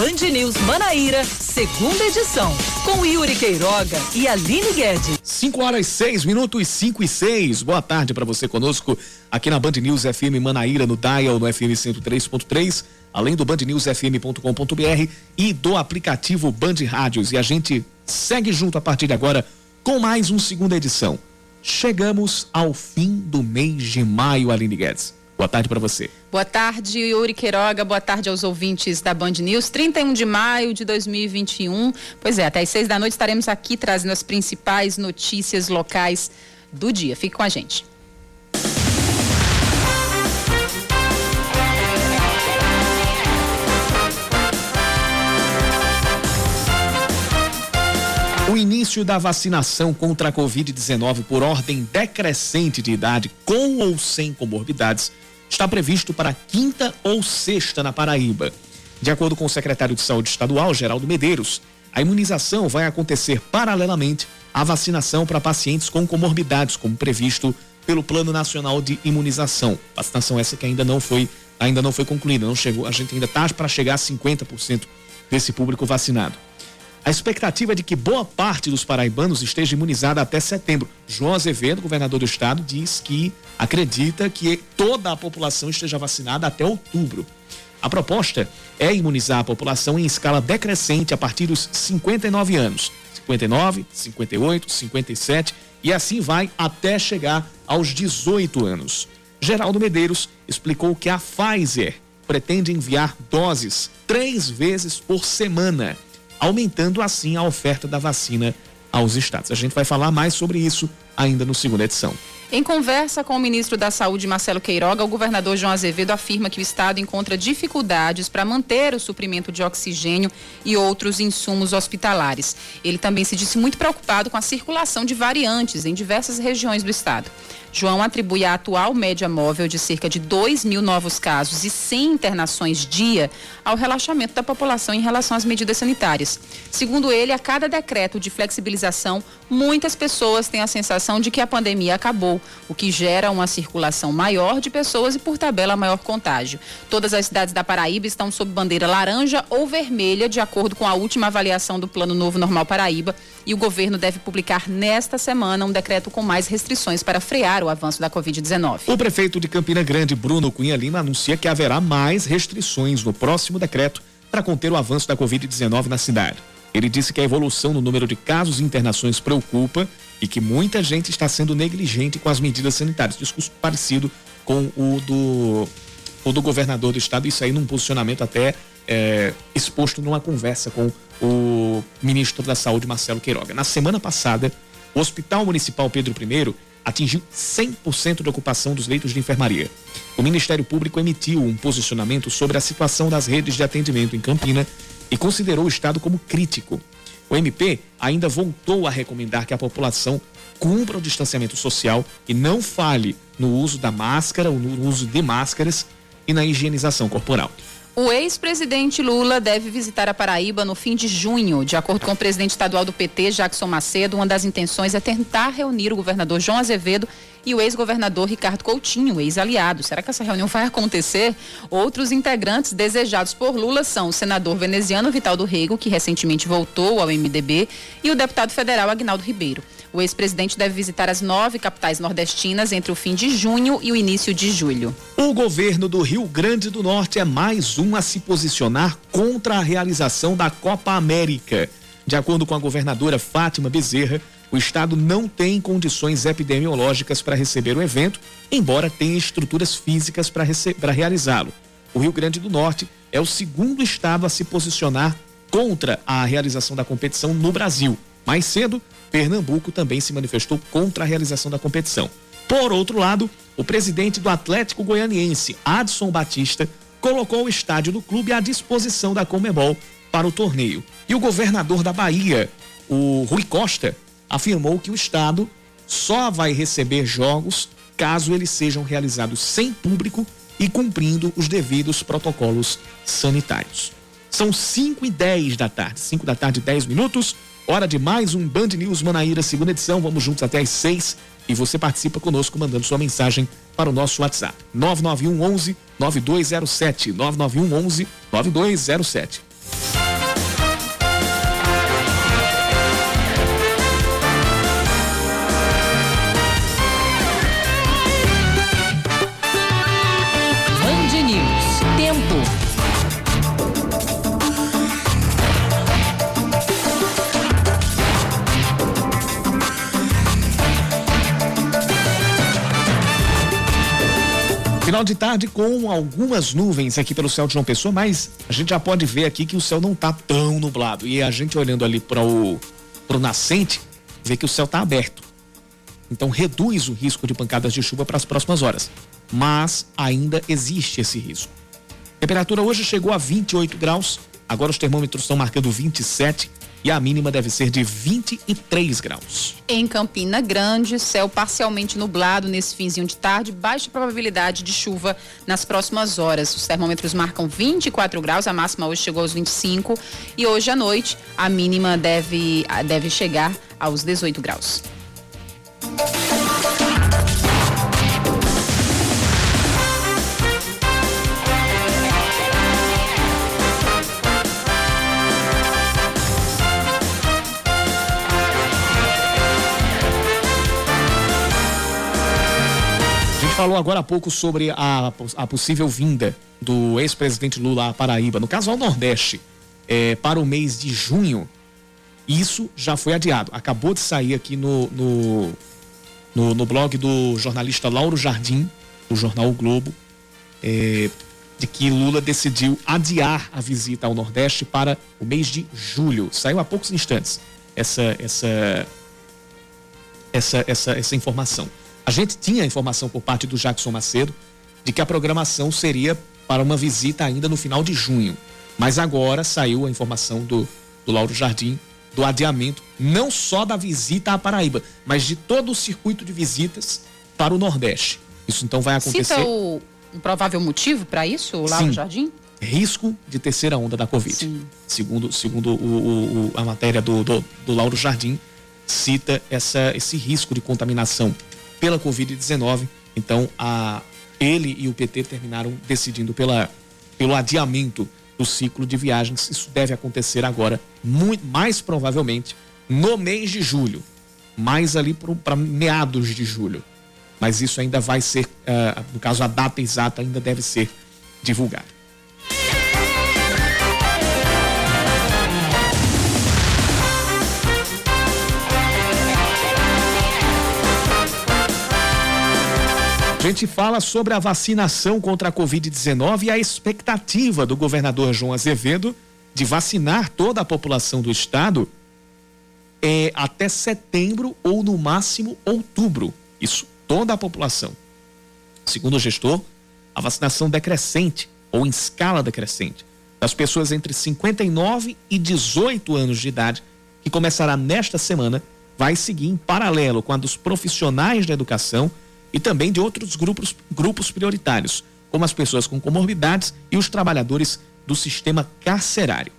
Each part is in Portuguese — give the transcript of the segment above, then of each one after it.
Band News Manaíra, segunda edição, com Yuri Queiroga e Aline Guedes. 5 horas 6 minutos 5 e 6. Boa tarde para você conosco aqui na Band News FM Manaíra, no Dial, no FM 103.3, além do bandnewsfm.com.br e do aplicativo Band Rádios. E a gente segue junto a partir de agora com mais uma segunda edição. Chegamos ao fim do mês de maio, Aline Guedes. Boa tarde para você. Boa tarde, Yuri Queiroga. Boa tarde aos ouvintes da Band News. 31 de maio de 2021. Pois é, até às seis da noite estaremos aqui trazendo as principais notícias locais do dia. Fique com a gente. O início da vacinação contra a Covid-19 por ordem decrescente de idade, com ou sem comorbidades, está previsto para quinta ou sexta na Paraíba. De acordo com o secretário de Saúde Estadual, Geraldo Medeiros, a imunização vai acontecer paralelamente à vacinação para pacientes com comorbidades, como previsto pelo Plano Nacional de Imunização. Vacinação essa que ainda não foi, ainda não foi concluída, não chegou, a gente ainda está para chegar a 50% desse público vacinado. A expectativa é de que boa parte dos paraibanos esteja imunizada até setembro. João Azevedo, governador do estado, diz que acredita que toda a população esteja vacinada até outubro. A proposta é imunizar a população em escala decrescente a partir dos 59 anos. 59, 58, 57 e assim vai até chegar aos 18 anos. Geraldo Medeiros explicou que a Pfizer pretende enviar doses três vezes por semana aumentando assim a oferta da vacina aos estados. A gente vai falar mais sobre isso ainda no segunda edição. Em conversa com o ministro da Saúde, Marcelo Queiroga, o governador João Azevedo afirma que o estado encontra dificuldades para manter o suprimento de oxigênio e outros insumos hospitalares. Ele também se disse muito preocupado com a circulação de variantes em diversas regiões do estado. João atribui a atual média móvel de cerca de 2 mil novos casos e 100 internações dia ao relaxamento da população em relação às medidas sanitárias. Segundo ele, a cada decreto de flexibilização, muitas pessoas têm a sensação de que a pandemia acabou, o que gera uma circulação maior de pessoas e, por tabela, maior contágio. Todas as cidades da Paraíba estão sob bandeira laranja ou vermelha, de acordo com a última avaliação do Plano Novo Normal Paraíba, e o governo deve publicar nesta semana um decreto com mais restrições para frear o avanço da Covid-19. O prefeito de Campina Grande, Bruno Cunha Lima, anuncia que haverá mais restrições no próximo decreto para conter o avanço da Covid-19 na cidade. Ele disse que a evolução no número de casos e internações preocupa e que muita gente está sendo negligente com as medidas sanitárias. Discurso parecido com o do, o do governador do estado, isso aí num posicionamento até é, exposto numa conversa com o ministro da Saúde, Marcelo Queiroga. Na semana passada, o Hospital Municipal Pedro I atingiu 100% de ocupação dos leitos de enfermaria. O Ministério Público emitiu um posicionamento sobre a situação das redes de atendimento em Campina e considerou o estado como crítico. O MP ainda voltou a recomendar que a população cumpra o distanciamento social e não fale no uso da máscara ou no uso de máscaras e na higienização corporal. O ex-presidente Lula deve visitar a Paraíba no fim de junho. De acordo com o presidente estadual do PT, Jackson Macedo, uma das intenções é tentar reunir o governador João Azevedo e o ex-governador Ricardo Coutinho, ex-aliado. Será que essa reunião vai acontecer? Outros integrantes desejados por Lula são o senador veneziano Vital do Rego, que recentemente voltou ao MDB, e o deputado federal Agnaldo Ribeiro. O ex-presidente deve visitar as nove capitais nordestinas entre o fim de junho e o início de julho. O governo do Rio Grande do Norte é mais um a se posicionar contra a realização da Copa América. De acordo com a governadora Fátima Bezerra, o estado não tem condições epidemiológicas para receber o evento, embora tenha estruturas físicas para realizá-lo. O Rio Grande do Norte é o segundo estado a se posicionar contra a realização da competição no Brasil. Mais cedo, Pernambuco também se manifestou contra a realização da competição. Por outro lado, o presidente do Atlético Goianiense, Adson Batista, colocou o estádio do clube à disposição da Comebol para o torneio. E o governador da Bahia, o Rui Costa, afirmou que o estado só vai receber jogos caso eles sejam realizados sem público e cumprindo os devidos protocolos sanitários. São 5 e 10 da tarde, 5 da tarde, 10 minutos. Hora de mais um Band News Manaíra, segunda edição. Vamos juntos até às seis e você participa conosco mandando sua mensagem para o nosso WhatsApp. 991 11 9207. 991 11 9207. Final de tarde com algumas nuvens aqui pelo céu de João Pessoa, mas a gente já pode ver aqui que o céu não está tão nublado. E a gente olhando ali para o pro nascente, vê que o céu está aberto. Então reduz o risco de pancadas de chuva para as próximas horas. Mas ainda existe esse risco. A temperatura hoje chegou a 28 graus, agora os termômetros estão marcando 27 e a mínima deve ser de 23 graus. Em Campina Grande, céu parcialmente nublado nesse finzinho de tarde, baixa probabilidade de chuva nas próximas horas. Os termômetros marcam 24 graus, a máxima hoje chegou aos 25 e hoje à noite a mínima deve, deve chegar aos 18 graus. Falou agora há pouco sobre a, a possível vinda do ex-presidente Lula à Paraíba, no caso ao Nordeste, é, para o mês de junho. Isso já foi adiado. Acabou de sair aqui no, no, no, no blog do jornalista Lauro Jardim, do jornal o Globo, é, de que Lula decidiu adiar a visita ao Nordeste para o mês de julho. Saiu há poucos instantes essa, essa, essa, essa, essa informação. A gente tinha a informação por parte do Jackson Macedo de que a programação seria para uma visita ainda no final de junho. Mas agora saiu a informação do, do Lauro Jardim do adiamento, não só da visita à Paraíba, mas de todo o circuito de visitas para o Nordeste. Isso então vai acontecer. Cita o um provável motivo para isso, Lauro Sim. Jardim? Risco de terceira onda da Covid. Sim. Segundo, segundo o, o, a matéria do, do, do Lauro Jardim, cita essa, esse risco de contaminação pela Covid-19. Então, a, ele e o PT terminaram decidindo pela, pelo adiamento do ciclo de viagens. Isso deve acontecer agora, muito, mais provavelmente, no mês de julho, mais ali para meados de julho. Mas isso ainda vai ser, uh, no caso, a data exata ainda deve ser divulgada. A gente fala sobre a vacinação contra a Covid-19 e a expectativa do governador João Azevedo de vacinar toda a população do estado é, até setembro ou no máximo outubro. Isso, toda a população. Segundo o gestor, a vacinação decrescente ou em escala decrescente das pessoas entre 59 e 18 anos de idade, que começará nesta semana, vai seguir em paralelo com a dos profissionais da educação e também de outros grupos, grupos prioritários, como as pessoas com comorbidades e os trabalhadores do sistema carcerário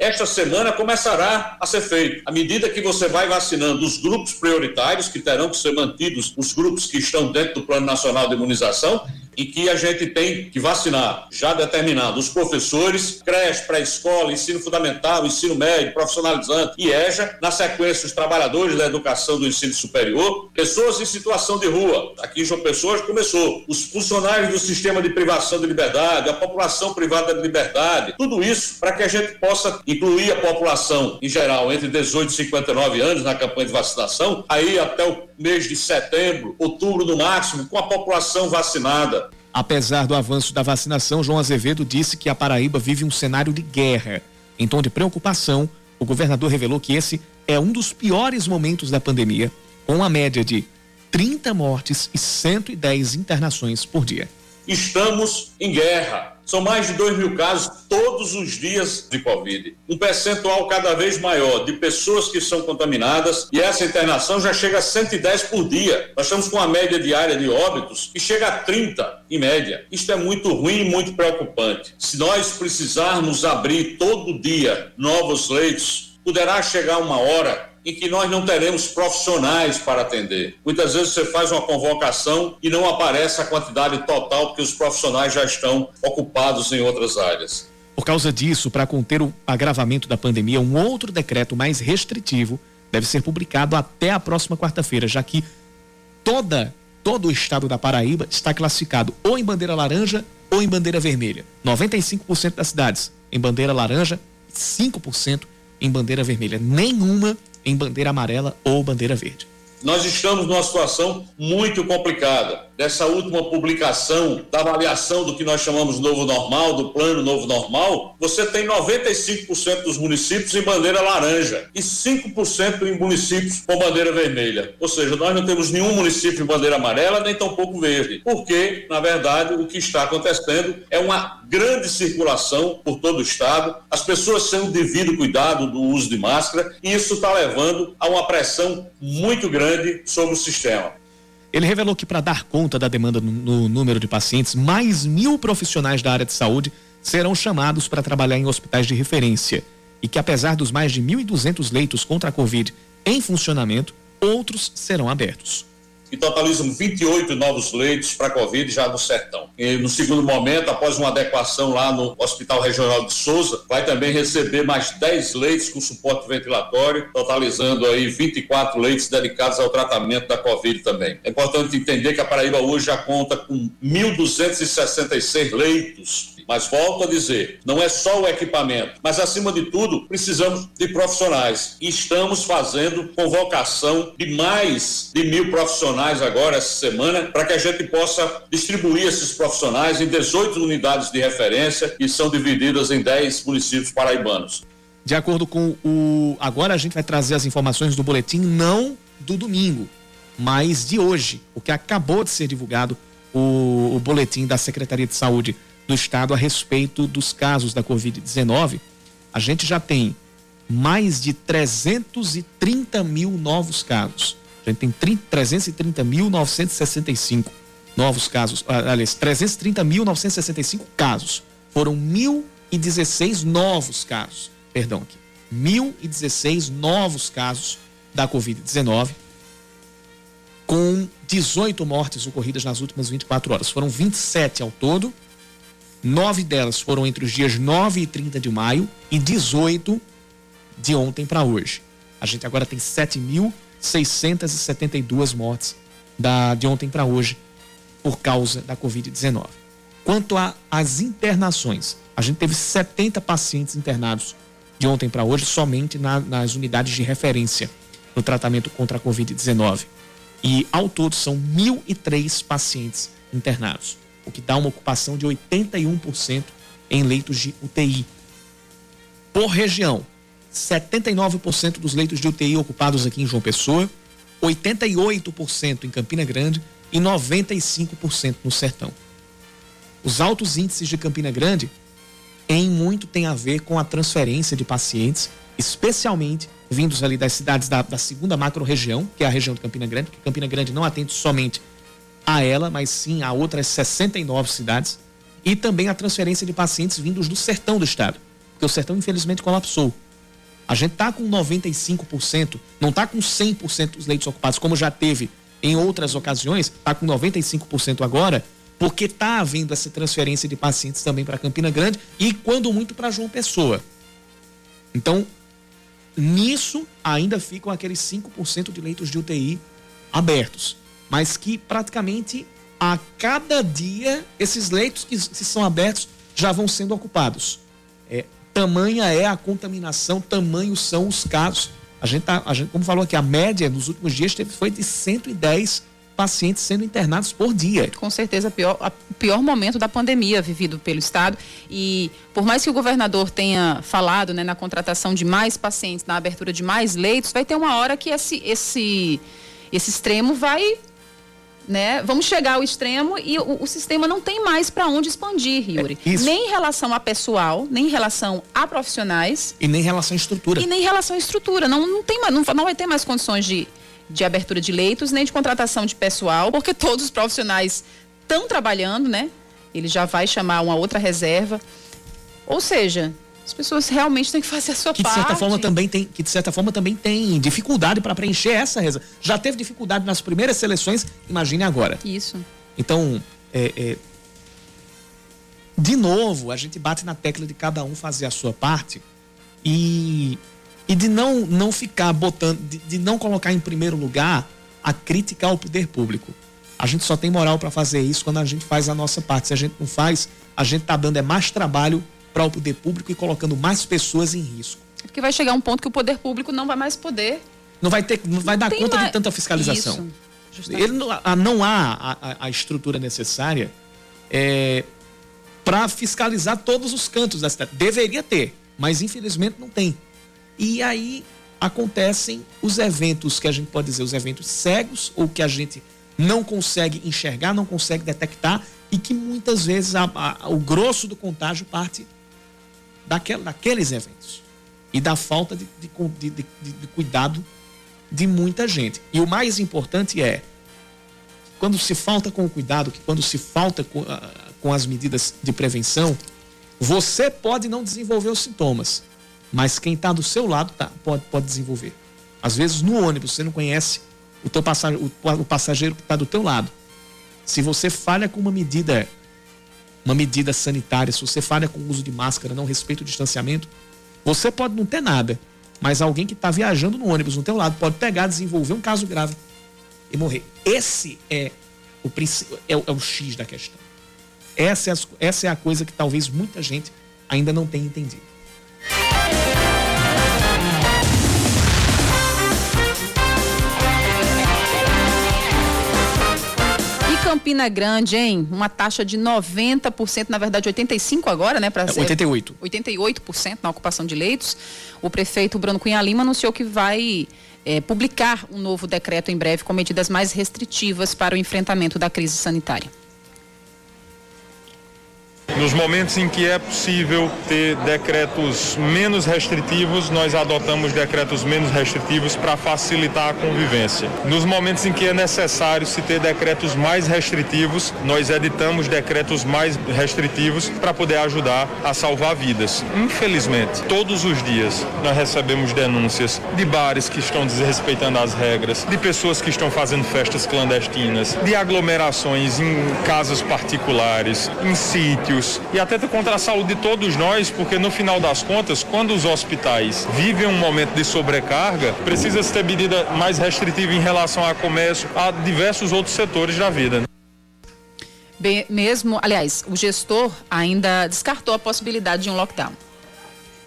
esta semana começará a ser feito. À medida que você vai vacinando os grupos prioritários, que terão que ser mantidos, os grupos que estão dentro do Plano Nacional de Imunização, em que a gente tem que vacinar, já determinado, os professores, creche, pré-escola, ensino fundamental, ensino médio, profissionalizante e EJA, na sequência os trabalhadores da educação do ensino superior, pessoas em situação de rua, aqui em João Pessoa começou, os funcionários do sistema de privação de liberdade, a população privada de liberdade, tudo isso para que a gente possa incluir a população em geral entre 18 e 59 anos na campanha de vacinação, aí até o mês de setembro, outubro no máximo, com a população vacinada. Apesar do avanço da vacinação, João Azevedo disse que a Paraíba vive um cenário de guerra. Em tom de preocupação, o governador revelou que esse é um dos piores momentos da pandemia, com uma média de 30 mortes e 110 internações por dia. Estamos em guerra. São mais de 2 mil casos todos os dias de Covid. Um percentual cada vez maior de pessoas que são contaminadas e essa internação já chega a 110 por dia. Nós estamos com uma média diária de óbitos que chega a 30 em média. Isto é muito ruim e muito preocupante. Se nós precisarmos abrir todo dia novos leitos, poderá chegar uma hora em que nós não teremos profissionais para atender. Muitas vezes você faz uma convocação e não aparece a quantidade total, porque os profissionais já estão ocupados em outras áreas. Por causa disso, para conter o agravamento da pandemia, um outro decreto mais restritivo deve ser publicado até a próxima quarta-feira, já que toda todo o estado da Paraíba está classificado ou em bandeira laranja ou em bandeira vermelha. 95% das cidades em bandeira laranja, 5% em bandeira vermelha. Nenhuma em bandeira amarela ou bandeira verde. Nós estamos numa situação muito complicada. Dessa última publicação da avaliação do que nós chamamos novo normal, do plano novo normal, você tem 95% dos municípios em bandeira laranja e 5% em municípios com bandeira vermelha. Ou seja, nós não temos nenhum município em bandeira amarela, nem tampouco verde. Porque, na verdade, o que está acontecendo é uma grande circulação por todo o estado, as pessoas têm o devido cuidado do uso de máscara e isso está levando a uma pressão muito grande sobre o sistema. Ele revelou que para dar conta da demanda no, número de pacientes, mais mil profissionais da área de saúde serão chamados para trabalhar em hospitais de referência. E que apesar dos mais de 1.200 leitos contra a Covid em funcionamento, outros serão abertos e totalizam 28 novos leitos para Covid já no Sertão. E no segundo momento, após uma adequação lá no Hospital Regional de Souza, vai também receber mais 10 leitos com suporte ventilatório, totalizando aí 24 leitos dedicados ao tratamento da Covid também. É importante entender que a Paraíba hoje já conta com 1.266 leitos mas volto a dizer, não é só o equipamento, mas acima de tudo, precisamos de profissionais. E estamos fazendo convocação de mais de mil profissionais agora essa semana, para que a gente possa distribuir esses profissionais em 18 unidades de referência que são divididas em 10 municípios paraibanos. De acordo com o. Agora a gente vai trazer as informações do boletim, não do domingo, mas de hoje, o que acabou de ser divulgado, o, o boletim da Secretaria de Saúde do Estado a respeito dos casos da Covid-19, a gente já tem mais de 330 mil novos casos. A gente tem 330.965 novos casos, ah, aliás, 330.965 casos. Foram 1.016 novos casos, perdão aqui, 1.016 novos casos da Covid-19, com 18 mortes ocorridas nas últimas 24 horas. Foram 27 ao todo Nove delas foram entre os dias 9 e 30 de maio e 18 de ontem para hoje. A gente agora tem 7.672 mortes da, de ontem para hoje por causa da Covid-19. Quanto às internações, a gente teve 70 pacientes internados de ontem para hoje somente na, nas unidades de referência no tratamento contra a Covid-19. E ao todo são 1.003 pacientes internados o que dá uma ocupação de 81% em leitos de UTI. Por região, 79% dos leitos de UTI ocupados aqui em João Pessoa, 88% em Campina Grande e 95% no Sertão. Os altos índices de Campina Grande em muito tem a ver com a transferência de pacientes, especialmente vindos ali das cidades da, da segunda macro-região, que é a região de Campina Grande, porque Campina Grande não atende somente a ela, mas sim a outras 69 cidades, e também a transferência de pacientes vindos do sertão do estado, porque o sertão infelizmente colapsou. A gente está com 95%, não está com 100% dos leitos ocupados, como já teve em outras ocasiões, está com 95% agora, porque está havendo essa transferência de pacientes também para Campina Grande e, quando muito, para João Pessoa. Então, nisso ainda ficam aqueles 5% de leitos de UTI abertos mas que praticamente a cada dia esses leitos que, são abertos já vão sendo ocupados. É, tamanha é a contaminação, tamanhos são os casos. A gente, tá, a gente, como falou aqui, a média nos últimos dias teve, foi de 110 pacientes sendo internados por dia. Com certeza, o pior, pior momento da pandemia vivido pelo Estado. E por mais que o governador tenha falado né, na contratação de mais pacientes, na abertura de mais leitos, vai ter uma hora que esse, esse, esse extremo vai né? Vamos chegar ao extremo e o, o sistema não tem mais para onde expandir, Yuri. É, nem em relação a pessoal, nem em relação a profissionais. E nem em relação à estrutura. E nem em relação à estrutura. Não, não, tem não, não vai ter mais condições de, de abertura de leitos, nem de contratação de pessoal, porque todos os profissionais estão trabalhando, né? Ele já vai chamar uma outra reserva. Ou seja, as pessoas realmente têm que fazer a sua que parte. De certa forma também tem, que de certa forma também tem dificuldade para preencher essa reserva. Já teve dificuldade nas primeiras seleções, imagine agora. Isso. Então, é, é, de novo, a gente bate na tecla de cada um fazer a sua parte e, e de não, não ficar botando, de, de não colocar em primeiro lugar a crítica ao poder público. A gente só tem moral para fazer isso quando a gente faz a nossa parte. Se a gente não faz, a gente tá dando é mais trabalho para o poder público e colocando mais pessoas em risco. Porque vai chegar um ponto que o poder público não vai mais poder. Não vai ter, não vai não dar conta mais... de tanta fiscalização. Isso. Ele, não há a, a estrutura necessária é, para fiscalizar todos os cantos da cidade. Deveria ter, mas infelizmente não tem. E aí acontecem os eventos que a gente pode dizer, os eventos cegos, ou que a gente não consegue enxergar, não consegue detectar, e que muitas vezes a, a, o grosso do contágio parte daquela, daqueles eventos. E da falta de, de, de, de cuidado de muita gente. E o mais importante é, quando se falta com o cuidado, que quando se falta com, uh, com as medidas de prevenção, você pode não desenvolver os sintomas, mas quem está do seu lado tá, pode, pode desenvolver. Às vezes no ônibus você não conhece o, teu passageiro, o, o passageiro que está do teu lado. Se você falha com uma medida, uma medida sanitária, se você falha com o uso de máscara, não respeita o distanciamento, você pode não ter nada, mas alguém que está viajando no ônibus no teu lado pode pegar, desenvolver um caso grave e morrer. Esse é o, é o, é o X da questão. Essa é, a, essa é a coisa que talvez muita gente ainda não tenha entendido. Campina Grande, hein? Uma taxa de 90%, na verdade 85% agora, né? Pra é, 88%. 88% na ocupação de leitos. O prefeito Bruno Cunha Lima anunciou que vai é, publicar um novo decreto em breve com medidas mais restritivas para o enfrentamento da crise sanitária. Nos momentos em que é possível ter decretos menos restritivos, nós adotamos decretos menos restritivos para facilitar a convivência. Nos momentos em que é necessário se ter decretos mais restritivos, nós editamos decretos mais restritivos para poder ajudar a salvar vidas. Infelizmente, todos os dias nós recebemos denúncias de bares que estão desrespeitando as regras, de pessoas que estão fazendo festas clandestinas, de aglomerações em casas particulares, em sítios e atenta contra a saúde de todos nós, porque no final das contas, quando os hospitais vivem um momento de sobrecarga, precisa-se ter medida mais restritiva em relação a comércio, a diversos outros setores da vida. Né? Bem, mesmo, aliás, o gestor ainda descartou a possibilidade de um lockdown.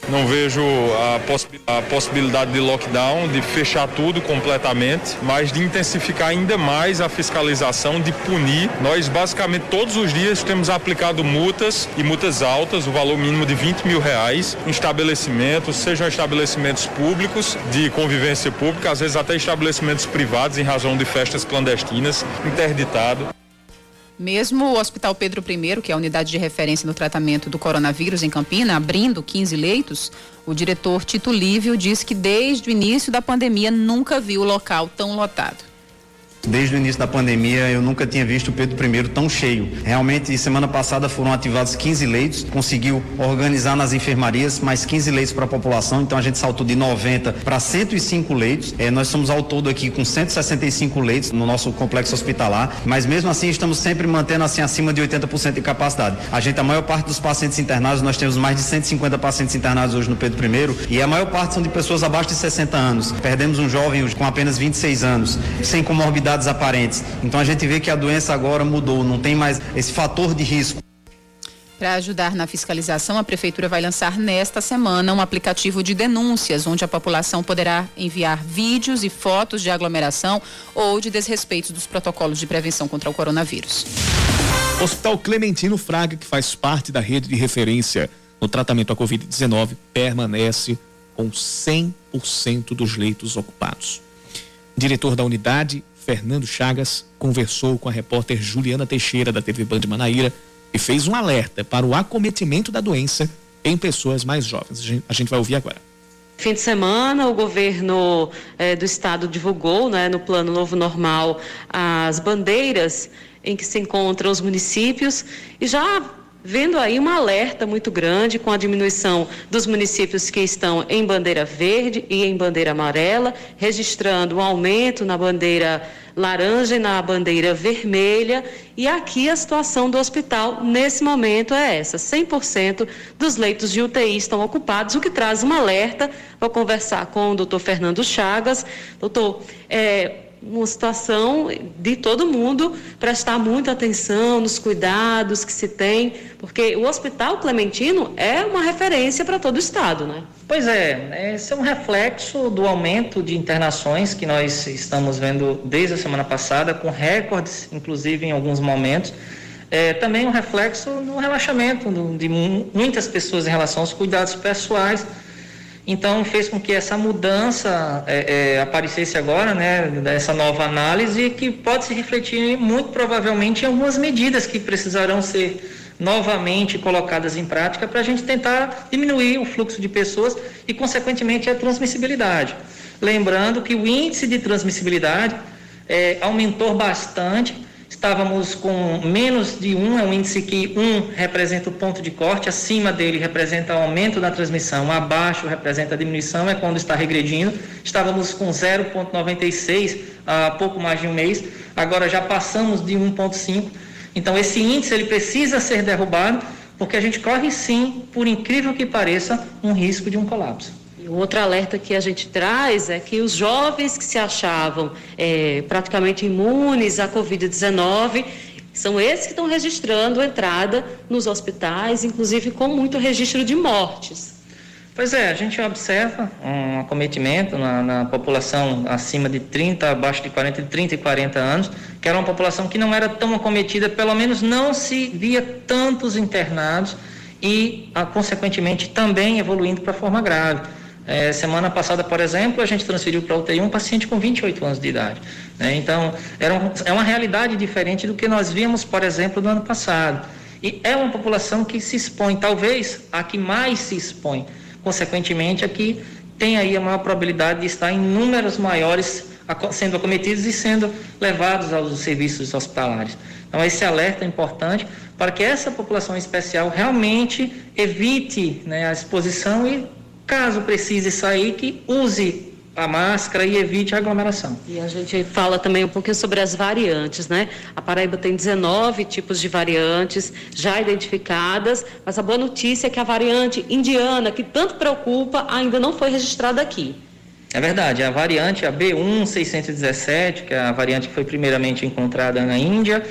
Não vejo a, poss a, possibilidade de lockdown, de fechar tudo completamente, mas de intensificar ainda mais a fiscalização, de punir. Nós basicamente todos os dias temos aplicado multas e multas altas, o valor mínimo de 20 mil reais em estabelecimentos, sejam estabelecimentos públicos de convivência pública, às vezes até estabelecimentos privados em razão de festas clandestinas, interditado. Mesmo o Hospital Pedro I, que é a unidade de referência no tratamento do coronavírus em Campina, abrindo 15 leitos, o diretor Tito Lívio disse que desde o início da pandemia nunca viu o local tão lotado. Desde o início da pandemia, eu nunca tinha visto o Pedro I tão cheio. Realmente, semana passada foram ativados 15 leitos, conseguiu organizar nas enfermarias mais 15 leitos para a população, então a gente saltou de 90 para 105 leitos. É, nós somos ao todo aqui com 165 leitos no nosso complexo hospitalar, mas mesmo assim estamos sempre mantendo assim acima de 80% de capacidade. A gente, a maior parte dos pacientes internados, nós temos mais de 150 pacientes internados hoje no Pedro I, e a maior parte são de pessoas abaixo de 60 anos. Perdemos um jovem com apenas 26 anos, sem comorbidade aparentes. Então a gente vê que a doença agora mudou, não tem mais esse fator de risco. Para ajudar na fiscalização, a Prefeitura vai lançar nesta semana um aplicativo de denúncias, onde a população poderá enviar vídeos e fotos de aglomeração ou de desrespeitos dos protocolos de prevenção contra o coronavírus. O Hospital Clementino Fraga, que faz parte da rede de referência no tratamento à Covid-19, permanece com 100% dos leitos ocupados. Diretor da unidade, Fernando Chagas conversou com a repórter Juliana Teixeira da TV Band Manaíra e fez um alerta para o acometimento da doença em pessoas mais jovens. A gente, vai ouvir agora. Fim de semana, o governo eh, do estado divulgou, né, no Plano Novo Normal, as bandeiras em que se encontram os municípios e já vendo aí um alerta muito grande com a diminuição dos municípios que estão em bandeira verde e em bandeira amarela, registrando um aumento na bandeira laranja e na bandeira vermelha. E aqui a situação do hospital nesse momento é essa: 100% dos leitos de UTI estão ocupados, o que traz um alerta. Vou conversar com o doutor Fernando Chagas. Doutor, é, uma situação de todo mundo prestar muita atenção nos cuidados que se tem, porque o Hospital Clementino é uma referência para todo o estado, né? Pois é, esse é um reflexo do aumento de internações que nós estamos vendo desde a semana passada, com recordes, inclusive em alguns momentos. É, também um reflexo no relaxamento de muitas pessoas em relação aos cuidados pessoais então fez com que essa mudança é, é, aparecesse agora, né, dessa nova análise, que pode se refletir muito provavelmente em algumas medidas que precisarão ser novamente colocadas em prática para a gente tentar diminuir o fluxo de pessoas e, consequentemente, a transmissibilidade. Lembrando que o índice de transmissibilidade é, aumentou bastante estávamos com menos de um, é um índice que um representa o ponto de corte, acima dele representa o aumento da transmissão, abaixo representa a diminuição, é quando está regredindo. Estávamos com 0,96 há pouco mais de um mês, agora já passamos de 1,5. Então esse índice ele precisa ser derrubado, porque a gente corre sim, por incrível que pareça, um risco de um colapso. Outro alerta que a gente traz é que os jovens que se achavam é, praticamente imunes à Covid-19 são esses que estão registrando entrada nos hospitais, inclusive com muito registro de mortes. Pois é, a gente observa um acometimento na, na, população acima de 30, abaixo de 40, de 30 e 40 anos, que era uma população que não era tão acometida, pelo menos não se via tantos internados e, a, consequentemente, também evoluindo para forma grave. É, semana passada, por exemplo, a gente transferiu para UTI um paciente com 28 anos de idade. Né? Então, era um, é uma realidade diferente do que nós vimos, por exemplo, no ano passado. E é uma população que se expõe, talvez a que mais se expõe. Consequentemente, a que tem aí a maior probabilidade de estar em números maiores sendo acometidos e sendo levados aos serviços hospitalares. Então, esse alerta é importante para que essa população especial realmente evite né, a exposição e Caso precise sair, que use a máscara e evite a aglomeração. E a gente fala também um pouquinho sobre as variantes, né? A Paraíba tem 19 tipos de variantes já identificadas, mas a boa notícia é que a variante indiana, que tanto preocupa, ainda não foi registrada aqui. É verdade, a variante, a B1617, que é a variante que foi primeiramente encontrada na Índia,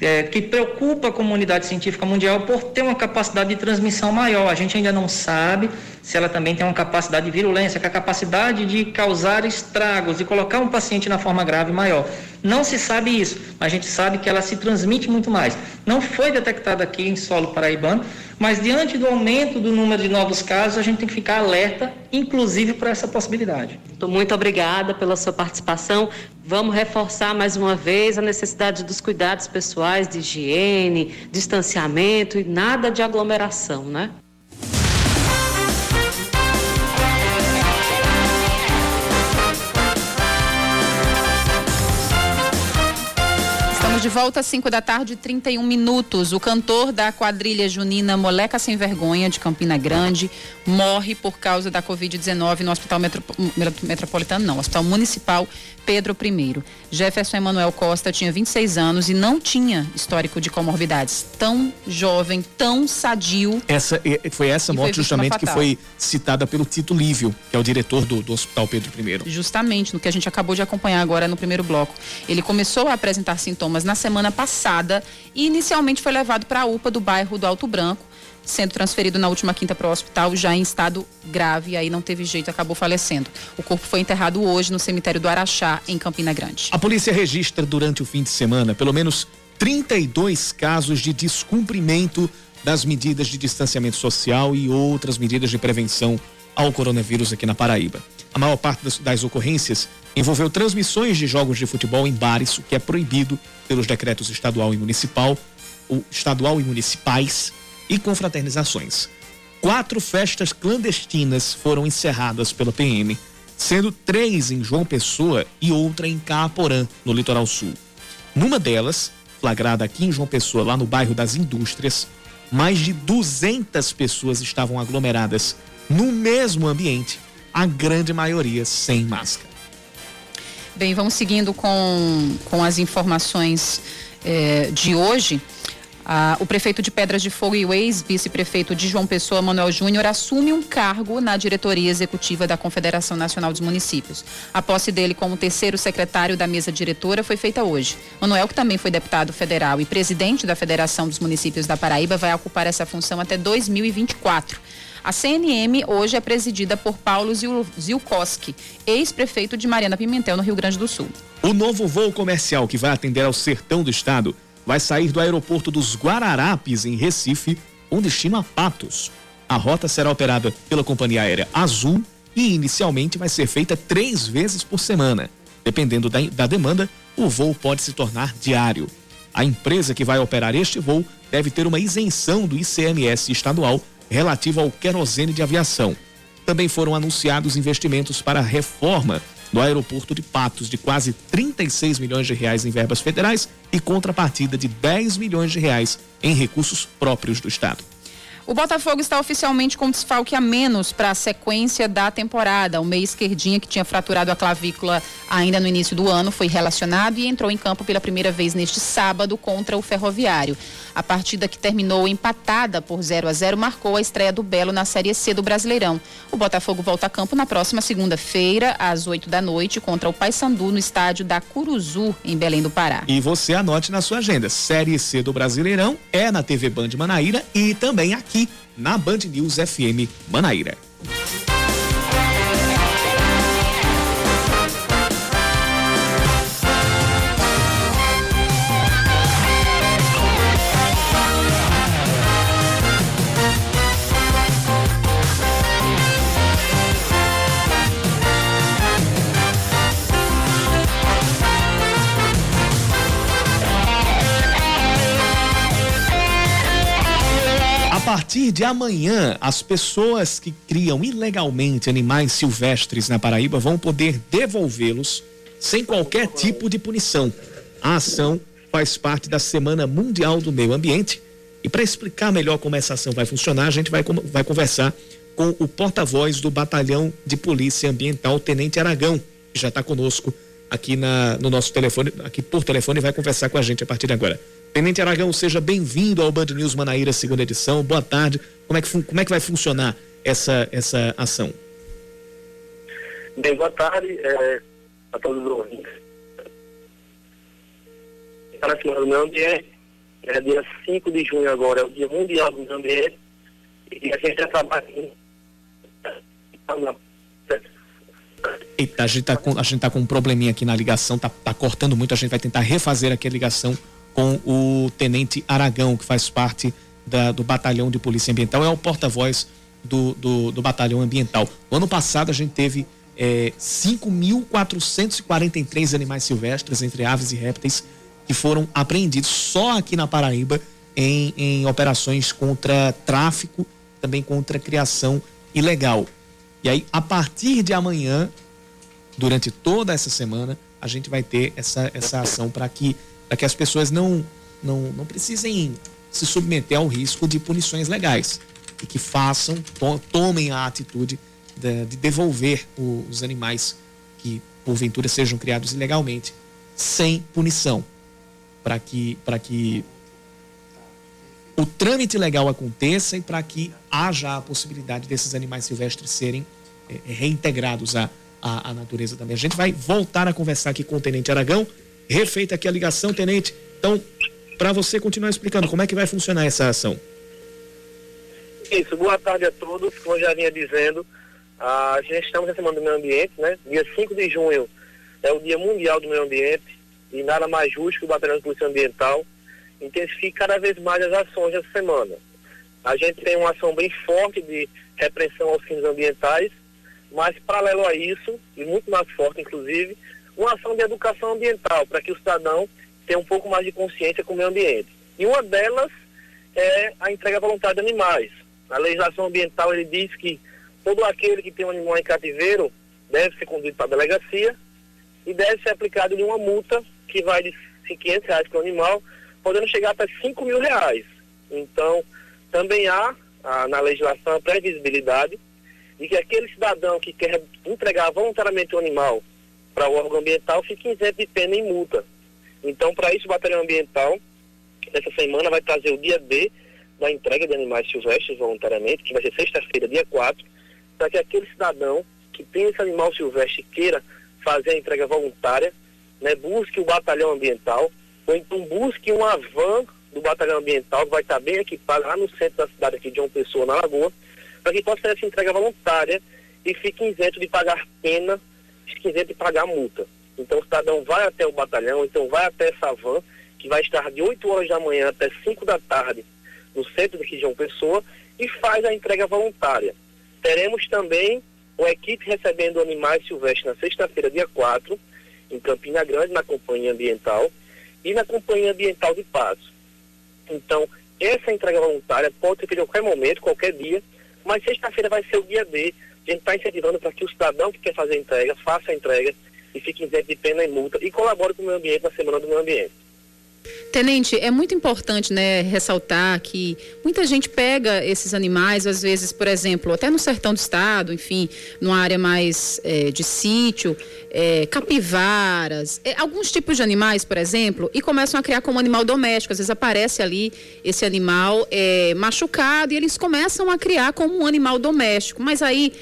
é, que preocupa a comunidade científica mundial por ter uma capacidade de transmissão maior. A gente ainda não sabe se ela também tem uma capacidade de virulência, que é a capacidade de causar estragos e colocar um paciente na forma grave maior. Não se sabe isso, mas a gente sabe que ela se transmite muito mais. Não foi detectada aqui em solo paraibano, mas diante do aumento do número de novos casos, a gente tem que ficar alerta, inclusive para essa possibilidade. Muito obrigada pela sua participação. Vamos reforçar mais uma vez a necessidade dos cuidados pessoais, de higiene, distanciamento e nada de aglomeração, né? De volta às 5 da tarde, 31 minutos. O cantor da quadrilha junina Moleca Sem Vergonha, de Campina Grande, morre por causa da Covid-19 no Hospital Metro... Metropolitano, não, Hospital Municipal Pedro I. Jefferson Emanuel Costa tinha 26 anos e não tinha histórico de comorbidades. Tão jovem, tão sadio. Essa, foi essa morte justamente que foi citada pelo Tito Lívio, que é o diretor do, do Hospital Pedro I. Justamente, no que a gente acabou de acompanhar agora no primeiro bloco. Ele começou a apresentar sintomas na semana passada e inicialmente foi levado para a UPA do bairro do Alto Branco, sendo transferido na última quinta para o hospital já em estado grave, aí não teve jeito, acabou falecendo. O corpo foi enterrado hoje no cemitério do Araxá, em Campina Grande. A polícia registra durante o fim de semana pelo menos 32 casos de descumprimento das medidas de distanciamento social e outras medidas de prevenção ao coronavírus aqui na Paraíba. A maior parte das, das ocorrências envolveu transmissões de jogos de futebol em bares, o que é proibido pelos decretos estadual e municipal, estadual e municipais, e confraternizações. Quatro festas clandestinas foram encerradas pela PM, sendo três em João Pessoa e outra em Caaporã, no litoral sul. Numa delas, flagrada aqui em João Pessoa, lá no bairro das Indústrias, mais de 200 pessoas estavam aglomeradas no mesmo ambiente, a grande maioria sem máscara. Bem, vamos seguindo com, com as informações eh, de hoje. Ah, o prefeito de Pedras de Fogo e o ex-vice-prefeito de João Pessoa, Manuel Júnior, assume um cargo na diretoria executiva da Confederação Nacional dos Municípios. A posse dele como terceiro secretário da mesa diretora foi feita hoje. Manuel, que também foi deputado federal e presidente da Federação dos Municípios da Paraíba, vai ocupar essa função até 2024. A CNM hoje é presidida por Paulo Zilkowski, ex-prefeito de Mariana Pimentel, no Rio Grande do Sul. O novo voo comercial que vai atender ao sertão do estado vai sair do aeroporto dos Guararapes, em Recife, com destino a Patos. A rota será operada pela companhia aérea Azul e inicialmente vai ser feita três vezes por semana. Dependendo da, da demanda, o voo pode se tornar diário. A empresa que vai operar este voo deve ter uma isenção do ICMS estadual relativa ao querosene de aviação. Também foram anunciados investimentos para a reforma do aeroporto de Patos de quase 36 milhões de reais em verbas federais e contrapartida de 10 milhões de reais em recursos próprios do estado. O Botafogo está oficialmente com desfalque a menos para a sequência da temporada. O meia esquerdinha que tinha fraturado a clavícula ainda no início do ano foi relacionado e entrou em campo pela primeira vez neste sábado contra o Ferroviário. A partida que terminou empatada por 0 a 0 marcou a estreia do Belo na Série C do Brasileirão. O Botafogo volta a campo na próxima segunda-feira, às 8 da noite, contra o Paysandu no estádio da Curuzu, em Belém do Pará. E você anote na sua agenda: Série C do Brasileirão é na TV Band Manaíra e também aqui na Band News FM Manaíra. Partir de amanhã, as pessoas que criam ilegalmente animais silvestres na Paraíba vão poder devolvê-los sem qualquer tipo de punição. A ação faz parte da Semana Mundial do Meio Ambiente. E para explicar melhor como essa ação vai funcionar, a gente vai, vai conversar com o porta-voz do Batalhão de Polícia Ambiental, Tenente Aragão, que já está conosco aqui na, no nosso telefone, aqui por telefone, e vai conversar com a gente a partir de agora. Tenente Aragão, seja bem-vindo ao Band News Manaíra, segunda edição. Boa tarde. Como é que, como é que vai funcionar essa, essa ação? Bem, boa tarde é, a todos os ouvintes. Para a Semana do Meio Ambiente, é dia 5 de junho agora, é o Dia Mundial do Meio Ambiente, e a gente já trabalha Eita, a gente está com, a gente tá com um probleminha aqui na ligação, tá, tá cortando muito, a gente vai tentar refazer aqui a ligação com o Tenente Aragão, que faz parte da, do Batalhão de Polícia Ambiental, é o porta-voz do, do, do, Batalhão Ambiental. No ano passado a gente teve é, 5.443 animais silvestres, entre aves e répteis, que foram apreendidos só aqui na Paraíba em, em operações contra tráfico, também contra criação ilegal. E aí, a partir de amanhã, durante toda essa semana, a gente vai ter essa, essa ação para que para que as pessoas não, não, não precisem se submeter ao risco de punições legais e que façam, tomem a atitude de, de devolver o, os animais que porventura sejam criados ilegalmente sem punição, para que, que o trâmite legal aconteça e para que haja a possibilidade desses animais silvestres serem é, reintegrados à, à, à natureza também. A gente vai voltar a conversar aqui com o Tenente Aragão refeita aqui a ligação, tenente. Então, para você continuar explicando como é que vai funcionar essa ação. Isso, boa tarde a todos. Como eu já vinha dizendo, a gente estamos na Semana do Meio Ambiente, né? Dia 5 de junho é o Dia Mundial do Meio Ambiente e nada mais justo que o Batalhão de Polícia Ambiental intensifique cada vez mais as ações dessa semana. A gente tem uma ação bem forte de repressão aos crimes ambientais, mas paralelo a isso, e muito mais forte inclusive, uma ação de educação ambiental, para que o cidadão tenha um pouco mais de consciência com o meio ambiente. E uma delas é a entrega voluntária de animais. A legislação ambiental ele diz que todo aquele que tem um animal em cativeiro deve ser conduzido para a delegacia e deve ser aplicado de uma multa que vai de 500 reais para o animal, podendo chegar até 5 mil reais. Então, também há a, na legislação a previsibilidade de que aquele cidadão que quer entregar voluntariamente o animal para o órgão ambiental fica isento de pena e multa. Então, para isso, o batalhão ambiental Essa semana vai trazer o dia D da entrega de animais silvestres voluntariamente, que vai ser sexta-feira, dia 4, para que aquele cidadão que tem esse animal silvestre queira fazer a entrega voluntária, né, busque o batalhão ambiental, ou então busque uma van do batalhão ambiental que vai estar bem equipada lá no centro da cidade aqui de uma pessoa na Lagoa, para que possa fazer essa entrega voluntária e fique isento de pagar pena, fique isento de pagar multa. Então o cidadão vai até o batalhão, então vai até essa van, que vai estar de 8 horas da manhã até 5 da tarde no centro de João Pessoa e faz a entrega voluntária. Teremos também uma equipe recebendo animais silvestres na sexta-feira, dia 4, em Campina Grande, na Companhia Ambiental, e na Companhia Ambiental de Patos. Então, essa entrega voluntária pode ser feita a qualquer momento, qualquer dia, mas sexta-feira vai ser o dia D. A gente está incentivando para que o cidadão que quer fazer entrega, faça a entrega e fique isento de pena e multa e colabore com o meio ambiente na Semana do Meio Ambiente. Tenente, é muito importante, né, ressaltar que muita gente pega esses animais, às vezes, por exemplo, até no sertão do estado, enfim, numa área mais é, de sítio, é, capivaras, é, alguns tipos de animais, por exemplo, e começam a criar como animal doméstico. Às vezes aparece ali esse animal é, machucado e eles começam a criar como um animal doméstico. Mas aí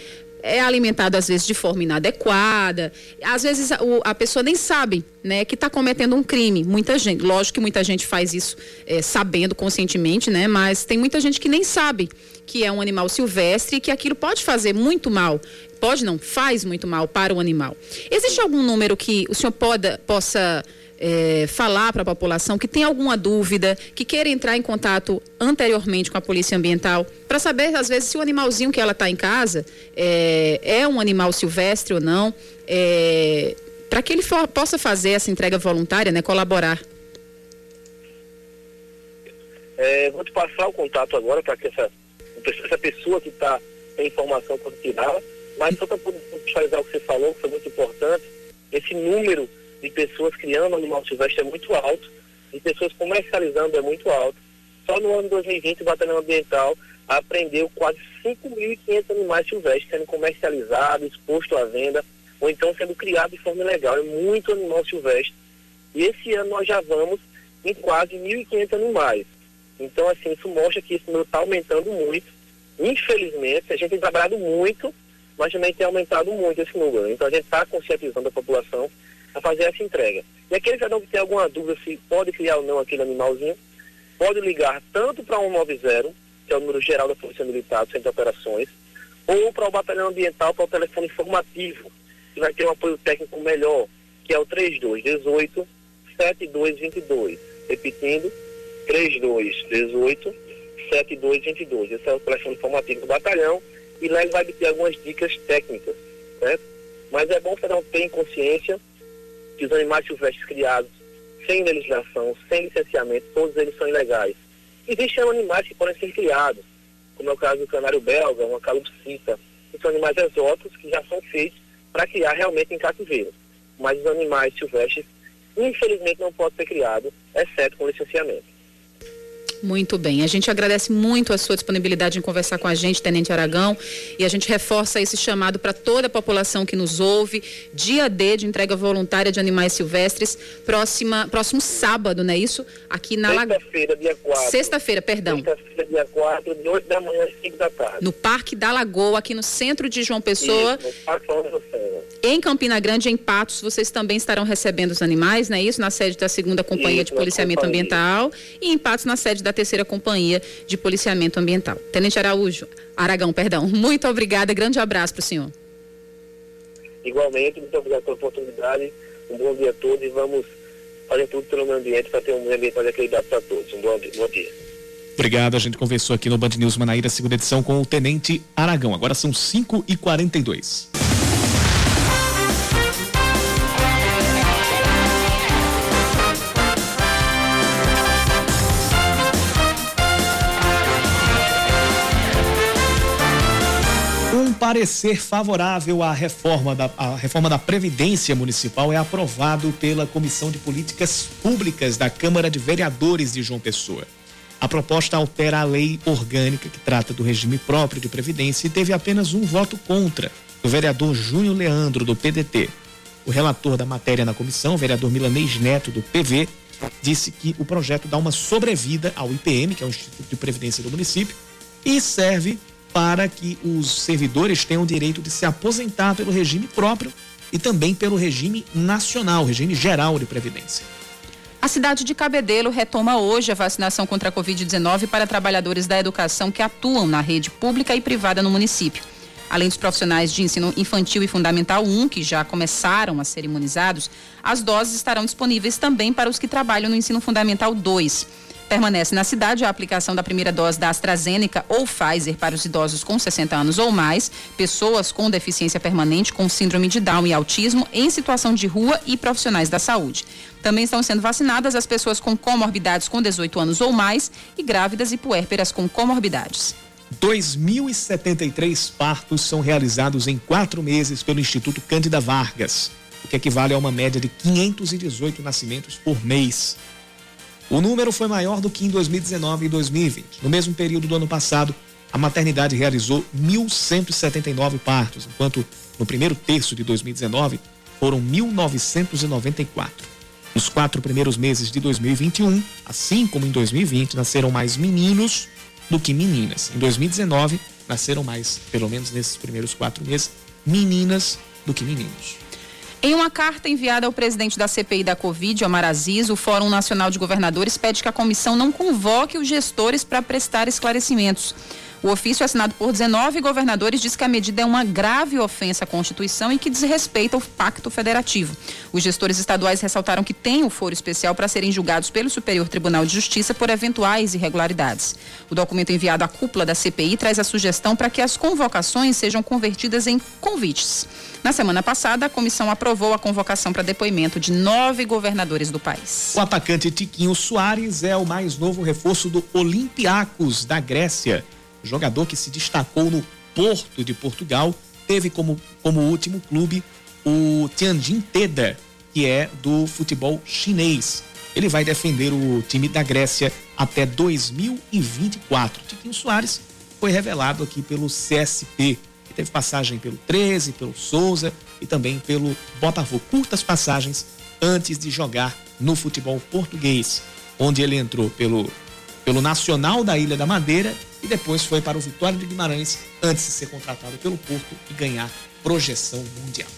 é alimentado às vezes de forma inadequada, às vezes a, a pessoa nem sabe, né, que está cometendo um crime. Muita gente, lógico que muita gente faz isso é, sabendo conscientemente, né, mas tem muita gente que nem sabe que é um animal silvestre e que aquilo pode fazer muito mal. Pode não, faz muito mal para o animal. Existe algum número que o senhor pode, possa é, falar para a população que tem alguma dúvida, que queira entrar em contato anteriormente com a Polícia Ambiental, para saber, às vezes, se o animalzinho que ela está em casa é, é, um animal silvestre ou não, é, para que ele for, possa fazer essa entrega voluntária, né, colaborar. É, vou te passar o contato agora para que essa, essa pessoa que está tem informação pode tirá-la, mas só para poder o que você falou, que foi muito importante, esse número de pessoas criando animal silvestre é muito alto, de pessoas comercializando é muito alto. Só no ano de 2020 o Batalhão Ambiental apreendeu quase 5.500 animais silvestres sendo comercializados, exposto à venda, ou então sendo criado de forma ilegal. É muito animal silvestre. E esse ano nós já vamos em quase 1.500 animais. Então, assim, isso mostra que esse número está aumentando muito. Infelizmente, a gente tem trabalhado muito, mas também tem aumentado muito esse número. Então, a gente está conscientizando a população a fazer essa entrega. E aquele cidadão que tem alguma dúvida se pode criar ou não aquele animalzinho, pode ligar tanto para 190, que é o número geral da Polícia Militar do Centro de Operações, ou para o Batalhão Ambiental, para o telefone informativo, que vai ter um apoio técnico melhor, que é o 3218 7222. Repetindo, 3218 7222. Esse é o telefone informativo do batalhão e lá ele vai ter algumas dicas técnicas, certo? Mas é bom o cidadão ter em consciência que os animais silvestres criados sem legislação, sem licenciamento, todos eles são ilegais. Existem animais que podem ser criados, como é o caso do canário belga, uma calopsita, que são animais exóticos que já são feitos para criar realmente em cativeiro. Mas os animais silvestres, infelizmente, não podem ser criados, exceto com licenciamento. Muito bem. A gente agradece muito a sua disponibilidade em conversar com a gente, Tenente Aragão, e a gente reforça esse chamado para toda a população que nos ouve. Dia D de entrega voluntária de animais silvestres, próxima, próximo sábado, não é isso? Aqui na Sexta-feira, dia 4. Sexta-feira, perdão. Sexta-feira, dia 4, de 8 da manhã às 5 da tarde. No Parque da Lagoa, aqui no centro de João Pessoa. Isso, no Parque Em Campina Grande, em Patos, vocês também estarão recebendo os animais, não é isso? Na sede da segunda Companhia isso, de Policiamento Ambiental e em Patos, na sede da da terceira companhia de policiamento ambiental. Tenente Araújo, Aragão, perdão, muito obrigada, grande abraço para o senhor. Igualmente, muito obrigado pela oportunidade, um bom dia a todos e vamos fazer tudo pelo meio ambiente para ter um meio ambiente mais equilibrado para todos. Um bom, bom dia. Obrigado, a gente conversou aqui no Band News Manaíra, segunda edição, com o Tenente Aragão. Agora são 5 parecer favorável à reforma da, reforma da Previdência Municipal é aprovado pela Comissão de Políticas Públicas da Câmara de Vereadores de João Pessoa. A proposta altera a lei orgânica que trata do regime próprio de Previdência e teve apenas um voto contra, do vereador Júnior Leandro, do PDT. O relator da matéria na comissão, o vereador Milanês Neto, do PV, disse que o projeto dá uma sobrevida ao IPM, que é o Instituto de Previdência do município, e serve para que os servidores tenham o direito de se aposentar pelo regime próprio e também pelo regime nacional, regime geral de previdência. A cidade de Cabedelo retoma hoje a vacinação contra a Covid-19 para trabalhadores da educação que atuam na rede pública e privada no município. Além dos profissionais de ensino infantil e fundamental 1, que já começaram a ser imunizados, as doses estarão disponíveis também para os que trabalham no ensino fundamental 2. Permanece na cidade a aplicação da primeira dose da AstraZeneca ou Pfizer para os idosos com 60 anos ou mais, pessoas com deficiência permanente, com síndrome de Down e autismo, em situação de rua e profissionais da saúde. Também estão sendo vacinadas as pessoas com comorbidades com 18 anos ou mais e grávidas e puérperas com comorbidades. 2.073 partos são realizados em quatro meses pelo Instituto Cândida Vargas, o que equivale a uma média de 518 nascimentos por mês. O número foi maior do que em 2019 e 2020. No mesmo período do ano passado, a maternidade realizou 1.179 partos, enquanto no primeiro terço de 2019 foram 1.994. Nos quatro primeiros meses de 2021, assim como em 2020, nasceram mais meninos do que meninas. Em 2019, nasceram mais, pelo menos nesses primeiros quatro meses, meninas do que meninos. Em uma carta enviada ao presidente da CPI da Covid, Omar Aziz, o Fórum Nacional de Governadores pede que a comissão não convoque os gestores para prestar esclarecimentos. O ofício assinado por 19 governadores diz que a medida é uma grave ofensa à Constituição e que desrespeita o Pacto Federativo. Os gestores estaduais ressaltaram que têm o foro especial para serem julgados pelo Superior Tribunal de Justiça por eventuais irregularidades. O documento enviado à cúpula da CPI traz a sugestão para que as convocações sejam convertidas em convites. Na semana passada, a comissão aprovou a convocação para depoimento de nove governadores do país. O atacante Tiquinho Soares é o mais novo reforço do Olympiacos da Grécia jogador que se destacou no Porto de Portugal, teve como, como último clube o Tianjin Teda, que é do futebol chinês. Ele vai defender o time da Grécia até 2024. Tiquinho Soares foi revelado aqui pelo CSP, que teve passagem pelo 13, pelo Souza e também pelo Botafogo. Curtas passagens antes de jogar no futebol português, onde ele entrou pelo, pelo Nacional da Ilha da Madeira e depois foi para o Vitória de Guimarães antes de ser contratado pelo Porto e ganhar projeção mundial.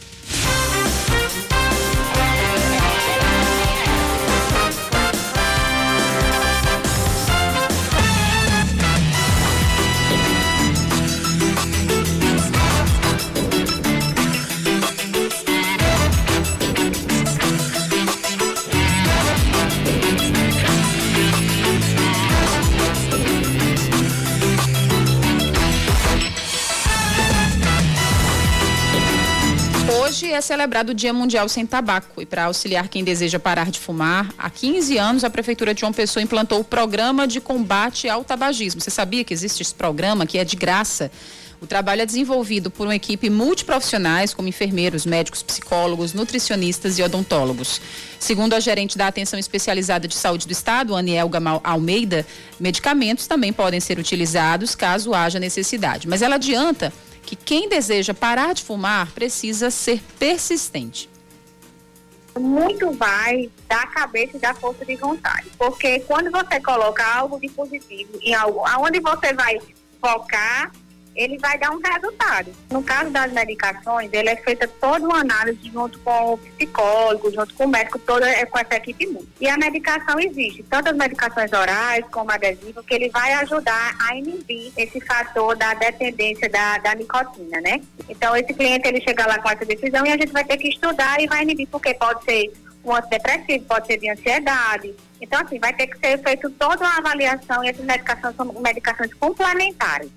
É celebrado o Dia Mundial Sem Tabaco e para auxiliar quem deseja parar de fumar, há 15 anos a Prefeitura de João Pessoa implantou o Programa de Combate ao Tabagismo. Você sabia que existe esse programa que é de graça? O trabalho é desenvolvido por uma equipe multiprofissionais, como enfermeiros, médicos, psicólogos, nutricionistas e odontólogos. Segundo a gerente da Atenção Especializada de Saúde do Estado, Aniel Gamal Almeida, medicamentos também podem ser utilizados caso haja necessidade. Mas ela adianta que quem deseja parar de fumar precisa ser persistente. Muito vai da cabeça e da força de vontade, porque quando você coloca algo de positivo em algo, aonde você vai focar, ele vai dar um resultado. No caso das medicações, ele é feita toda uma análise junto com o psicólogo, junto com o médico, toda é com essa equipe múltipla. E a medicação existe, tanto as medicações orais como adesivo, que ele vai ajudar a inibir esse fator da dependência da, da nicotina, né? Então, esse cliente, ele chega lá com essa decisão e a gente vai ter que estudar e vai inibir, porque pode ser um antidepressivo, pode ser de ansiedade. Então, assim, vai ter que ser feito toda uma avaliação e essas medicações são medicações complementares.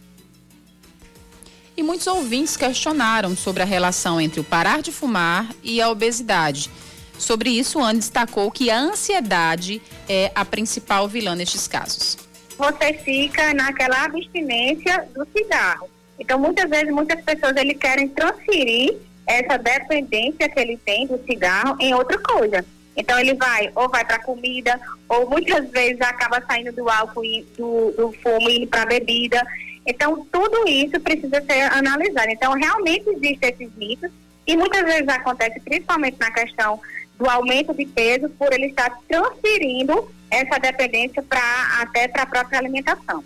E muitos ouvintes questionaram sobre a relação entre o parar de fumar e a obesidade. Sobre isso, Anne destacou que a ansiedade é a principal vilã nestes casos. Você fica naquela abstinência do cigarro. Então, muitas vezes, muitas pessoas ele querem transferir essa dependência que ele tem do cigarro em outra coisa. Então ele vai ou vai para comida ou muitas vezes acaba saindo do álcool e do, do fumo e para bebida. Então, tudo isso precisa ser analisado. Então, realmente existem esses mitos e muitas vezes acontece, principalmente na questão do aumento de peso por ele estar transferindo essa dependência para até para a própria alimentação.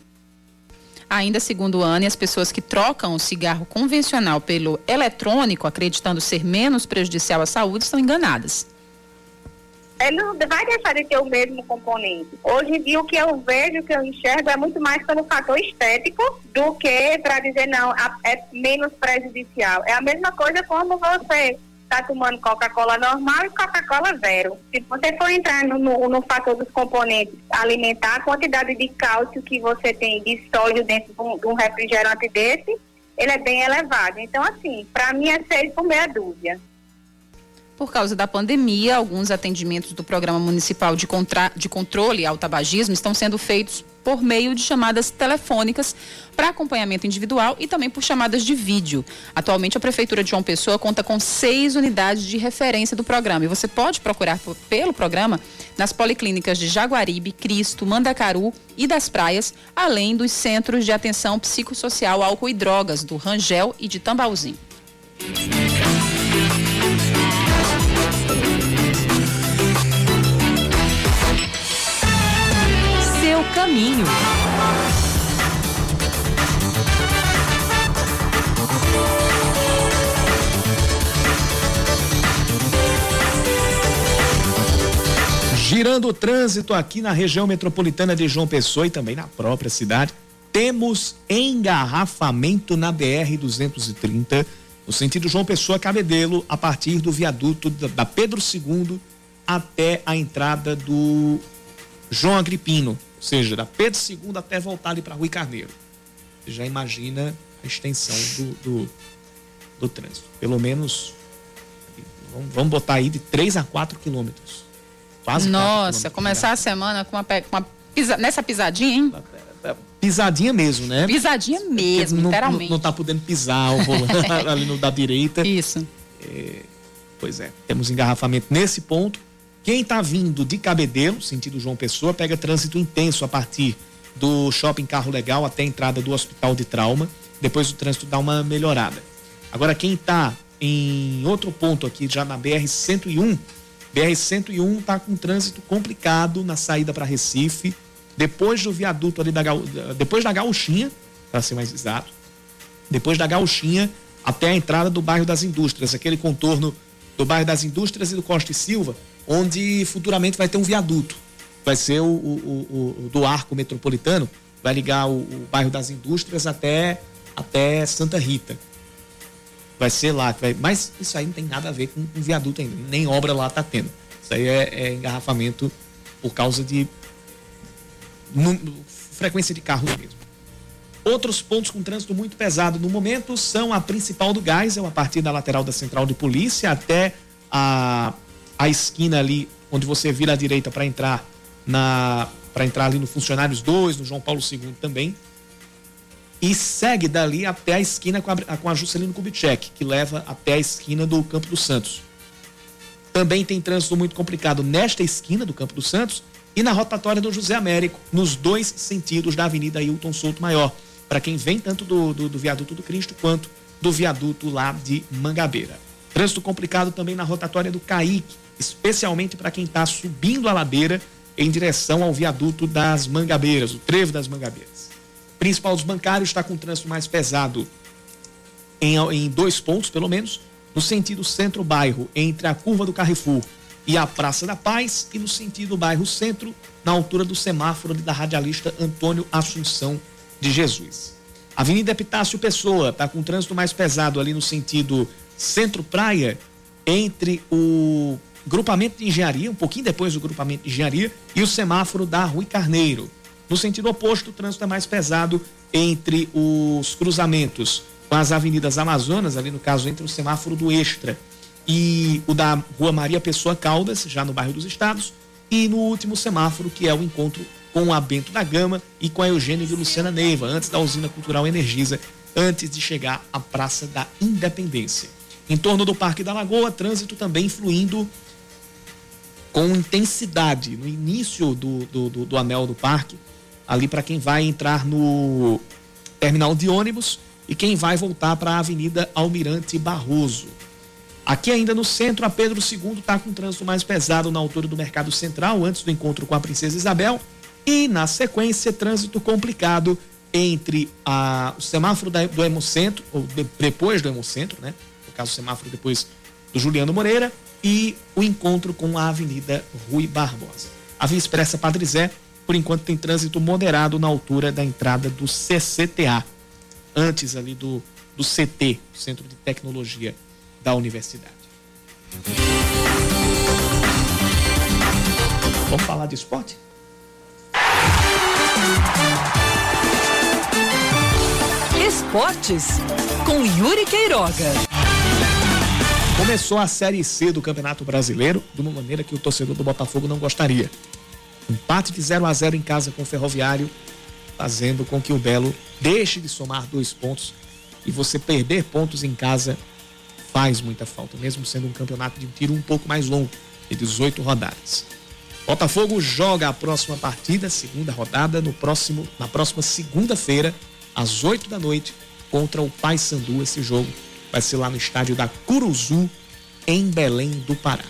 Ainda segundo Ana, as pessoas que trocam o cigarro convencional pelo eletrônico, acreditando ser menos prejudicial à saúde, estão enganadas. Ele não vai deixar de ter o mesmo componente. Hoje em dia, o que eu vejo, o que eu enxergo, é muito mais pelo fator estético do que para dizer, não, é menos prejudicial. É a mesma coisa como você está tomando Coca-Cola normal e Coca-Cola zero. Se você for entrar no, no, no, fator dos componentes alimentar, a quantidade de cálcio que você tem de sódio dentro de um, de um refrigerante desse, ele é bem elevado. Então, assim, para mim é seis por meia dúzia. Por causa da pandemia, alguns atendimentos do Programa Municipal de, Contra... de Controle ao Tabagismo estão sendo feitos por meio de chamadas telefônicas para acompanhamento individual e também por chamadas de vídeo. Atualmente, a Prefeitura de João Pessoa conta com seis unidades de referência do programa e você pode procurar pelo programa nas policlínicas de Jaguaribe, Cristo, Mandacaru e das Praias, além dos centros de atenção psicossocial, álcool e drogas do Rangel e de Tambauzinho. Girando o trânsito aqui na região metropolitana de João Pessoa e também na própria cidade, temos engarrafamento na BR 230 no sentido João Pessoa Cabedelo a partir do viaduto da Pedro II até a entrada do João Agripino ou seja, da Pedro II até voltar ali para Rui Carneiro. Você já imagina a extensão do, do, do trânsito. Pelo menos, vamos, vamos, botar aí de 3 a 4 quilômetros. Quase Nossa, começar a semana com uma, com uma pisa, nessa pisadinha, hein? Pisadinha mesmo, né? Pisadinha mesmo, não, literalmente. Não, não tá podendo pisar o volante ali no da direita. Isso. É, pois é, temos engarrafamento nesse ponto. Quem está vindo de Cabedelo, sentido João Pessoa, pega trânsito intenso a partir do shopping Carro Legal até a entrada do Hospital de Trauma. Depois o trânsito dá uma melhorada. Agora, quem está em outro ponto aqui, já na BR-101, BR-101 está com trânsito complicado na saída para Recife, depois do viaduto ali da depois da Gauchinha, para ser mais exato, depois da Gauchinha até a entrada do bairro das Indústrias, aquele contorno do bairro das Indústrias e do Costa e Silva, onde futuramente vai ter um viaduto. Vai ser o, o, o, o do arco metropolitano, vai ligar o, bairro das indústrias até, até Santa Rita. Vai ser lá. Vai, mas isso aí não tem nada a ver com, com viaduto ainda. Nem obra lá está tendo. Isso aí é, é, engarrafamento por causa de frequência de carros mesmo. Outros pontos com trânsito muito pesado no momento são a principal do Geisel, a partir da lateral da central de polícia até a a esquina ali onde você vira à direita para entrar na para entrar ali no Funcionários 2, no João Paulo II também. E segue dali até a esquina com a, com a Juscelino Kubitschek, que leva até a esquina do Campo dos Santos. Também tem trânsito muito complicado nesta esquina do Campo dos Santos e na rotatória do José Américo, nos dois sentidos da Avenida Hilton Souto Maior, para quem vem tanto do, do, do viaduto do Cristo quanto do viaduto lá de Mangabeira. Trânsito complicado também na rotatória do Caique, especialmente para quem está subindo a ladeira em direção ao viaduto das Mangabeiras, o trevo das Mangabeiras. O principal dos bancários está com trânsito mais pesado em, em dois pontos, pelo menos, no sentido centro-bairro, entre a curva do Carrefour e a Praça da Paz, e no sentido bairro centro, na altura do semáforo da radialista Antônio Assunção de Jesus. Avenida Epitácio Pessoa está com trânsito mais pesado ali no sentido centro-praia, entre o grupamento de engenharia, um pouquinho depois do grupamento de engenharia, e o semáforo da Rui Carneiro. No sentido oposto, o trânsito é mais pesado entre os cruzamentos com as avenidas Amazonas, ali no caso entre o semáforo do Extra e o da Rua Maria Pessoa Caldas, já no bairro dos Estados, e no último semáforo, que é o encontro com a Bento da Gama e com a Eugênio de Luciana Neiva, antes da usina cultural Energisa, antes de chegar à Praça da Independência. Em torno do Parque da Lagoa, trânsito também fluindo com intensidade no início do, do, do, do anel do parque, ali para quem vai entrar no terminal de ônibus e quem vai voltar para a Avenida Almirante Barroso. Aqui ainda no centro, a Pedro II está com trânsito mais pesado na altura do Mercado Central, antes do encontro com a Princesa Isabel. E na sequência, trânsito complicado entre a, o semáforo da, do Hemocentro, ou de, depois do Hemocentro, né? No caso, o semáforo depois do Juliano Moreira, e o encontro com a Avenida Rui Barbosa. A Via Expressa Padre Zé, por enquanto, tem trânsito moderado na altura da entrada do CCTA, antes ali do, do CT, Centro de Tecnologia da Universidade. Vamos falar de esporte? Esportes com Yuri Queiroga. Começou a Série C do Campeonato Brasileiro de uma maneira que o torcedor do Botafogo não gostaria. Empate de 0 a 0 em casa com o Ferroviário, fazendo com que o Belo deixe de somar dois pontos e você perder pontos em casa faz muita falta, mesmo sendo um campeonato de um tiro um pouco mais longo, de 18 rodadas. Botafogo joga a próxima partida, segunda rodada, no próximo, na próxima segunda-feira, às 8 da noite, contra o Paysandu. Esse jogo vai ser lá no estádio da Curuzu, em Belém do Pará.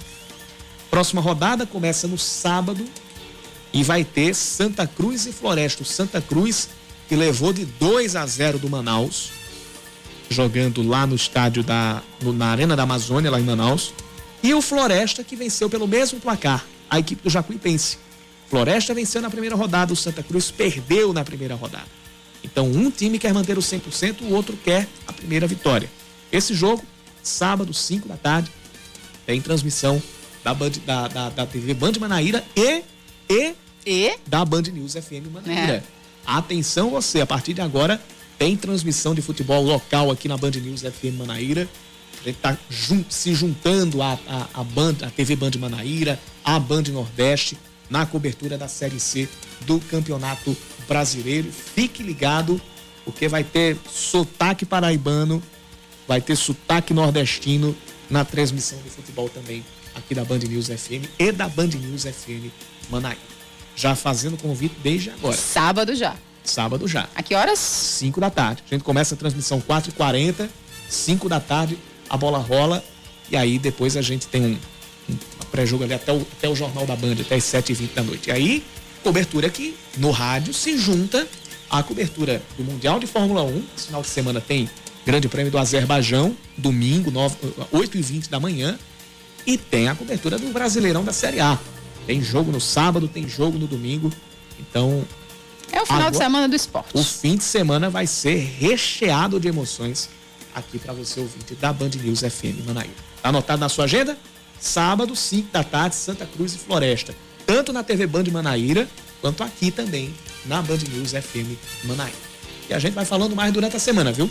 Próxima rodada começa no sábado e vai ter Santa Cruz e Floresta. O Santa Cruz que levou de 2 a 0 do Manaus, jogando lá no estádio da no, na Arena da Amazônia lá em Manaus, e o Floresta que venceu pelo mesmo placar, a equipe do Jacuipense. Floresta venceu na primeira rodada, o Santa Cruz perdeu na primeira rodada. Então, um time quer manter o 100%, o outro quer a primeira vitória. Esse jogo, sábado, 5 da tarde, tem transmissão da, Band, da, da, da TV Band Manaíra e, e, E? da Band News FM Manaíra. É. Atenção você, a partir de agora tem transmissão de futebol local aqui na Band News FM Manaíra. A gente tá jun- se juntando a, a, a, Band, a TV Band Manaíra, a Band Nordeste, na cobertura da Série C do Campeonato Brasileiro. Fique ligado, porque vai ter sotaque paraibano, vai ter sotaque nordestino na transmissão de futebol também aqui da Band News FM e da Band News FM Manaíra. Já fazendo convite desde agora. Sábado já. Sábado já. A que horas? 5 da tarde. A gente começa a transmissão 4h40, 5 da tarde, a bola rola e aí depois a gente tem um, um pré-jogo ali até o, até o Jornal da Band, até as 7h20 da noite. E aí, cobertura aqui no rádio se junta à cobertura do Mundial de Fórmula 1. Esse final de semana tem Grande Prêmio do Azerbaijão, domingo, 8h20 da manhã. E tem a cobertura do Brasileirão da Série A. Tem jogo no sábado, tem jogo no domingo. Então, É o final de Agora- semana do esporte. o fim de semana vai ser recheado de emoções aqui para você ouvinte da Band News FM Manaíra. Tá anotado na sua agenda? Sábado, 5 da tarde, Santa Cruz e Floresta. Tanto na TV Band Manaíra, quanto aqui também na Band News FM Manaíra. E a gente vai falando mais durante a semana, viu?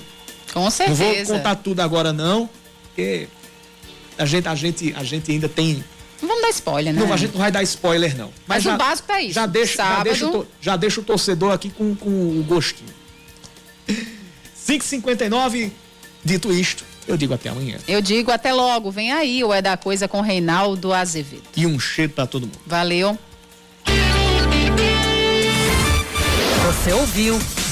Com Não vou certeza. contar tudo agora não, porque a gente, a gente, a gente ainda tem Não vamos dar spoiler, né? não, a gente não vai dar spoiler, não. Mas o básico tá isso. Já deixa, já Sábado- deixa, o, já deixa o torcedor aqui com, com o gostinho. 5h59, dito isto, eu digo até amanhã. Eu digo até logo. Vem aí o É da Coisa com Reinaldo Azevedo. E um cheiro pra todo mundo. Valeu. Você ouviu